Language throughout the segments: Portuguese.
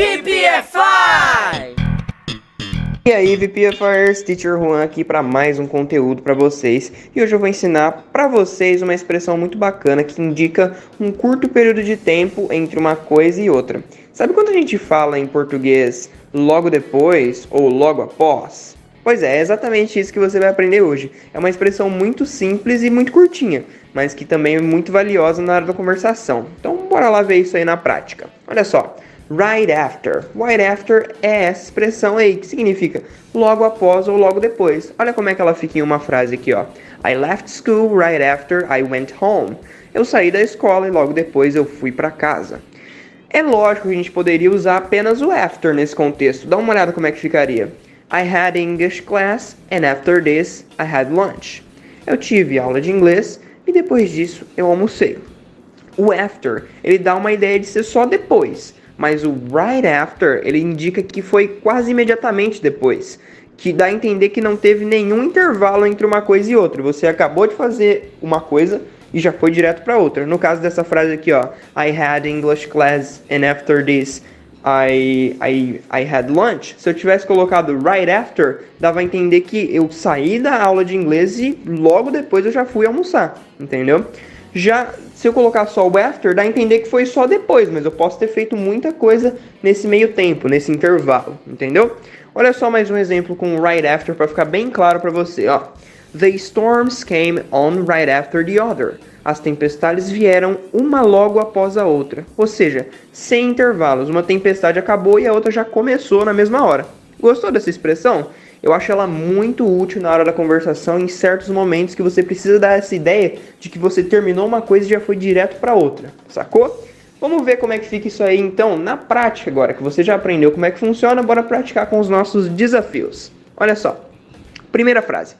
VPFI! E aí, VPFires, Teacher Juan aqui para mais um conteúdo para vocês. E hoje eu vou ensinar para vocês uma expressão muito bacana que indica um curto período de tempo entre uma coisa e outra. Sabe quando a gente fala em português logo depois ou logo após? Pois é, é exatamente isso que você vai aprender hoje. É uma expressão muito simples e muito curtinha, mas que também é muito valiosa na hora da conversação. Então, bora lá ver isso aí na prática. Olha só, right after. Right after é essa expressão aí que significa logo após ou logo depois. Olha como é que ela fica em uma frase aqui, ó. I left school right after I went home. Eu saí da escola e logo depois eu fui para casa. É lógico que a gente poderia usar apenas o after nesse contexto. Dá uma olhada como é que ficaria. I had English class and after this I had lunch. Eu tive aula de inglês e depois disso eu almocei. O after, ele dá uma ideia de ser só depois, mas o right after, ele indica que foi quase imediatamente depois, que dá a entender que não teve nenhum intervalo entre uma coisa e outra. Você acabou de fazer uma coisa e já foi direto para outra. No caso dessa frase aqui, ó, I had English class and after this I, I, I had lunch, se eu tivesse colocado right after, dava a entender que eu saí da aula de inglês e logo depois eu já fui almoçar, entendeu? Já se eu colocar só o after, dá a entender que foi só depois, mas eu posso ter feito muita coisa nesse meio tempo, nesse intervalo, entendeu? Olha só mais um exemplo com right after para ficar bem claro para você, ó. The storms came on right after the other. As tempestades vieram uma logo após a outra, ou seja, sem intervalos. Uma tempestade acabou e a outra já começou na mesma hora. Gostou dessa expressão? Eu acho ela muito útil na hora da conversação em certos momentos que você precisa dar essa ideia de que você terminou uma coisa e já foi direto para outra, sacou? Vamos ver como é que fica isso aí então na prática agora que você já aprendeu como é que funciona, bora praticar com os nossos desafios. Olha só. Primeira frase.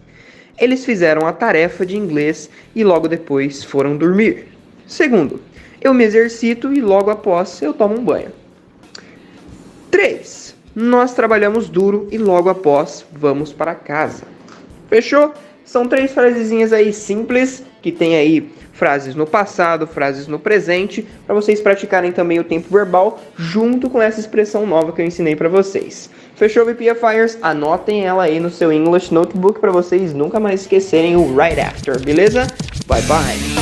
Eles fizeram a tarefa de inglês e logo depois foram dormir. Segundo, eu me exercito e logo após eu tomo um banho. 3. Nós trabalhamos duro e logo após vamos para casa. Fechou? São três frasezinhas aí simples que tem aí frases no passado, frases no presente, para vocês praticarem também o tempo verbal junto com essa expressão nova que eu ensinei para vocês. Fechou, VPFires? Anotem ela aí no seu English Notebook para vocês nunca mais esquecerem o right after, beleza? Bye bye!